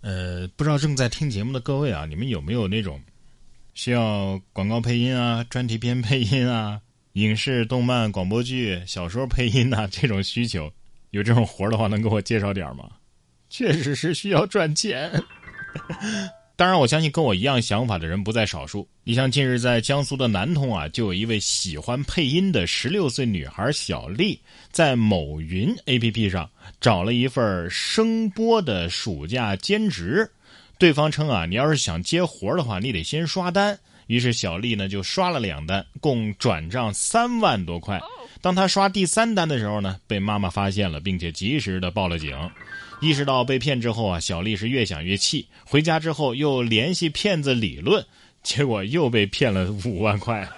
呃，不知道正在听节目的各位啊，你们有没有那种需要广告配音啊、专题片配音啊、影视、动漫、广播剧、小说配音呐这种需求？有这种活的话，能给我介绍点吗？确实是需要赚钱。当然，我相信跟我一样想法的人不在少数。你像近日在江苏的南通啊，就有一位喜欢配音的十六岁女孩小丽，在某云 APP 上找了一份声播的暑假兼职。对方称啊，你要是想接活的话，你得先刷单。于是小丽呢就刷了两单，共转账三万多块。当她刷第三单的时候呢，被妈妈发现了，并且及时的报了警。意识到被骗之后啊，小丽是越想越气。回家之后又联系骗子理论，结果又被骗了五万块。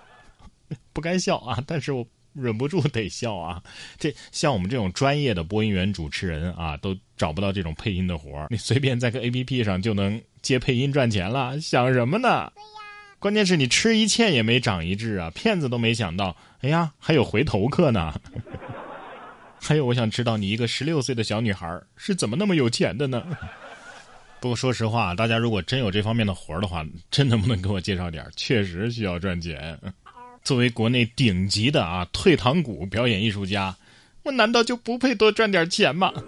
不该笑啊，但是我忍不住得笑啊。这像我们这种专业的播音员、主持人啊，都找不到这种配音的活儿你随便在个 A P P 上就能接配音赚钱了，想什么呢？关键是你吃一堑也没长一智啊，骗子都没想到，哎呀，还有回头客呢。还有，我想知道你一个十六岁的小女孩是怎么那么有钱的呢？不过说实话，大家如果真有这方面的活的话，真能不能给我介绍点？确实需要赚钱。作为国内顶级的啊退堂鼓表演艺术家，我难道就不配多赚点钱吗？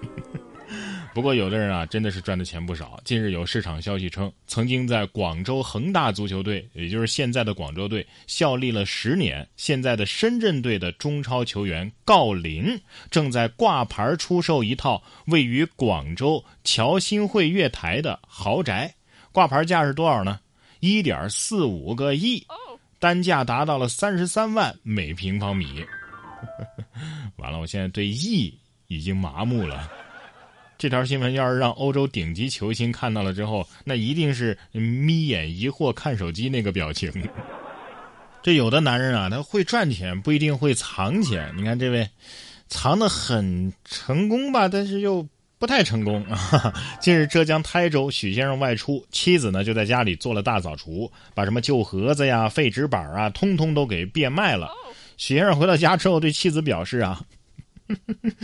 不过，有的人啊，真的是赚的钱不少。近日有市场消息称，曾经在广州恒大足球队，也就是现在的广州队效力了十年，现在的深圳队的中超球员郜林，正在挂牌出售一套位于广州侨新汇月台的豪宅，挂牌价是多少呢？一点四五个亿，单价达到了三十三万每平方米。完了，我现在对亿已经麻木了。这条新闻要是让欧洲顶级球星看到了之后，那一定是眯眼疑惑看手机那个表情。这有的男人啊，他会赚钱，不一定会藏钱。你看这位，藏的很成功吧，但是又不太成功。近日，浙江台州许先生外出，妻子呢就在家里做了大扫除，把什么旧盒子呀、废纸板啊，通通都给变卖了。许先生回到家之后，对妻子表示啊：“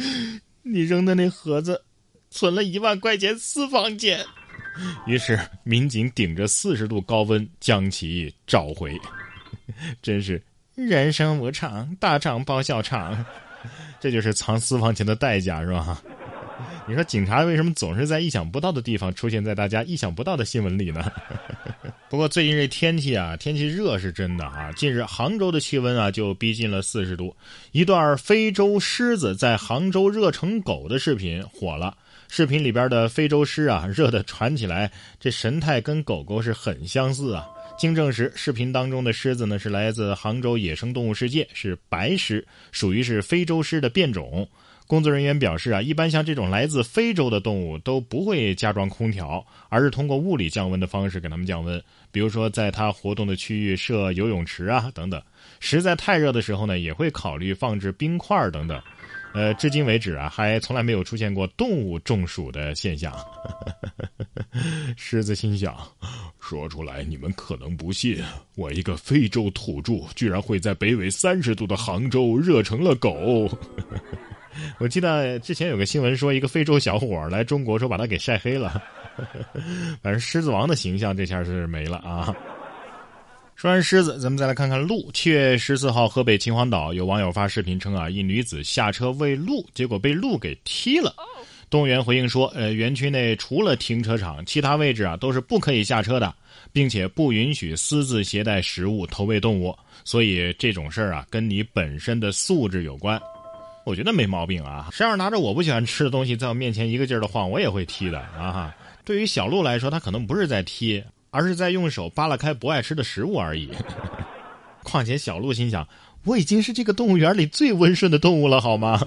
你扔的那盒子。”存了一万块钱私房钱，于是民警顶着四十度高温将其找回。真是人生无常，大厂包小厂，这就是藏私房钱的代价，是吧？你说警察为什么总是在意想不到的地方出现在大家意想不到的新闻里呢？不过最近这天气啊，天气热是真的啊。近日杭州的气温啊就逼近了四十度，一段非洲狮子在杭州热成狗的视频火了。视频里边的非洲狮啊，热的传起来，这神态跟狗狗是很相似啊。经证实，视频当中的狮子呢是来自杭州野生动物世界，是白狮，属于是非洲狮的变种。工作人员表示啊，一般像这种来自非洲的动物都不会加装空调，而是通过物理降温的方式给它们降温，比如说在它活动的区域设游泳池啊等等。实在太热的时候呢，也会考虑放置冰块等等。呃，至今为止啊，还从来没有出现过动物中暑的现象。狮子心想：说出来你们可能不信，我一个非洲土著，居然会在北纬三十度的杭州热成了狗。我记得之前有个新闻说，一个非洲小伙来中国，说把他给晒黑了。反正狮子王的形象这下是没了啊。说完狮子，咱们再来看看鹿。七月十四号，河北秦皇岛有网友发视频称啊，一女子下车喂鹿，结果被鹿给踢了。动物园回应说，呃，园区内除了停车场，其他位置啊都是不可以下车的，并且不允许私自携带食物投喂动物。所以这种事儿啊，跟你本身的素质有关。我觉得没毛病啊，谁要是拿着我不喜欢吃的东西在我面前一个劲儿的晃，我也会踢的啊。对于小鹿来说，它可能不是在踢。而是在用手扒拉开不爱吃的食物而已。况且小鹿心想，我已经是这个动物园里最温顺的动物了，好吗？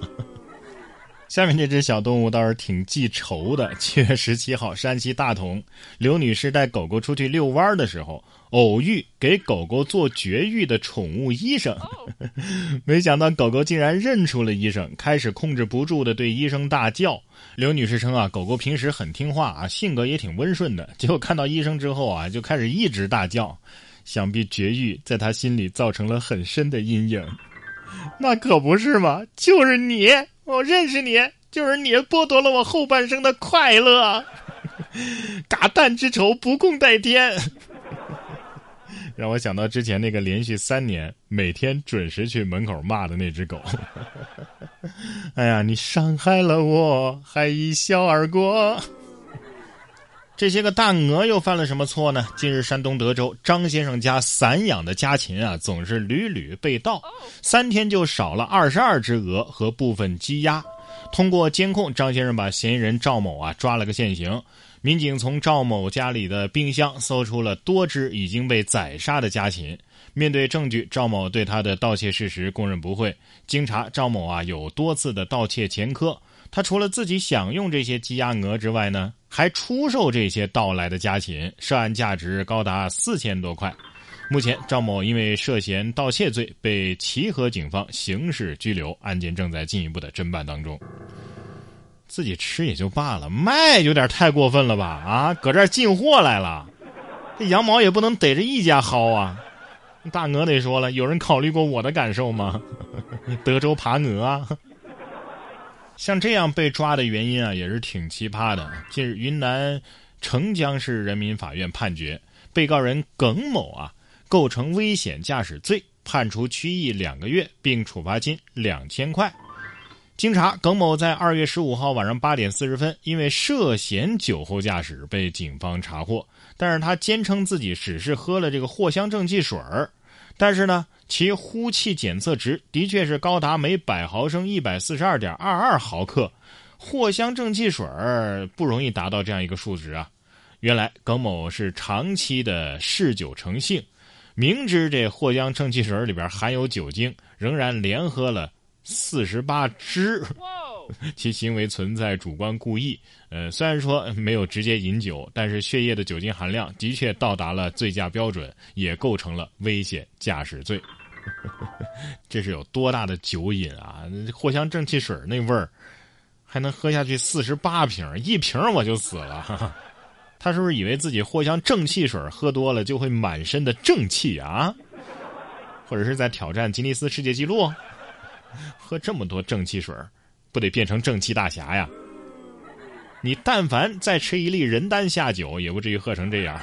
下面这只小动物倒是挺记仇的。七月十七号，山西大同，刘女士带狗狗出去遛弯的时候，偶遇给狗狗做绝育的宠物医生。没想到狗狗竟然认出了医生，开始控制不住的对医生大叫。刘女士称啊，狗狗平时很听话啊，性格也挺温顺的，结果看到医生之后啊，就开始一直大叫。想必绝育在她心里造成了很深的阴影。那可不是嘛，就是你。我认识你，就是你剥夺了我后半生的快乐。嘎蛋之仇不共戴天。让我想到之前那个连续三年每天准时去门口骂的那只狗。哎呀，你伤害了我，还一笑而过。这些个大鹅又犯了什么错呢？近日，山东德州张先生家散养的家禽啊，总是屡屡被盗，三天就少了二十二只鹅和部分鸡鸭。通过监控，张先生把嫌疑人赵某啊抓了个现行。民警从赵某家里的冰箱搜出了多只已经被宰杀的家禽。面对证据，赵某对他的盗窃事实供认不讳。经查，赵某啊有多次的盗窃前科。他除了自己享用这些鸡鸭鹅之外呢，还出售这些盗来的家禽，涉案价值高达四千多块。目前，赵某因为涉嫌盗窃罪被齐河警方刑事拘留，案件正在进一步的侦办当中。自己吃也就罢了，卖有点太过分了吧？啊，搁这儿进货来了，这羊毛也不能逮着一家薅啊！大鹅得说了，有人考虑过我的感受吗？德州扒鹅啊！像这样被抓的原因啊，也是挺奇葩的。近日，云南澄江市人民法院判决，被告人耿某啊构成危险驾驶罪，判处拘役两个月，并处罚金两千块。经查，耿某在二月十五号晚上八点四十分，因为涉嫌酒后驾驶被警方查获，但是他坚称自己只是喝了这个藿香正气水儿。但是呢，其呼气检测值的确是高达每百毫升一百四十二点二二毫克，藿香正气水不容易达到这样一个数值啊。原来耿某是长期的嗜酒成性，明知这藿香正气水里边含有酒精，仍然连喝了四十八支。其行为存在主观故意，呃，虽然说没有直接饮酒，但是血液的酒精含量的确到达了醉驾标准，也构成了危险驾驶罪。这是有多大的酒瘾啊！藿香正气水那味儿，还能喝下去四十八瓶，一瓶我就死了。他是不是以为自己藿香正气水喝多了就会满身的正气啊？或者是在挑战吉尼斯世界纪录？喝这么多正气水？不得变成正气大侠呀！你但凡再吃一粒人丹下酒，也不至于喝成这样。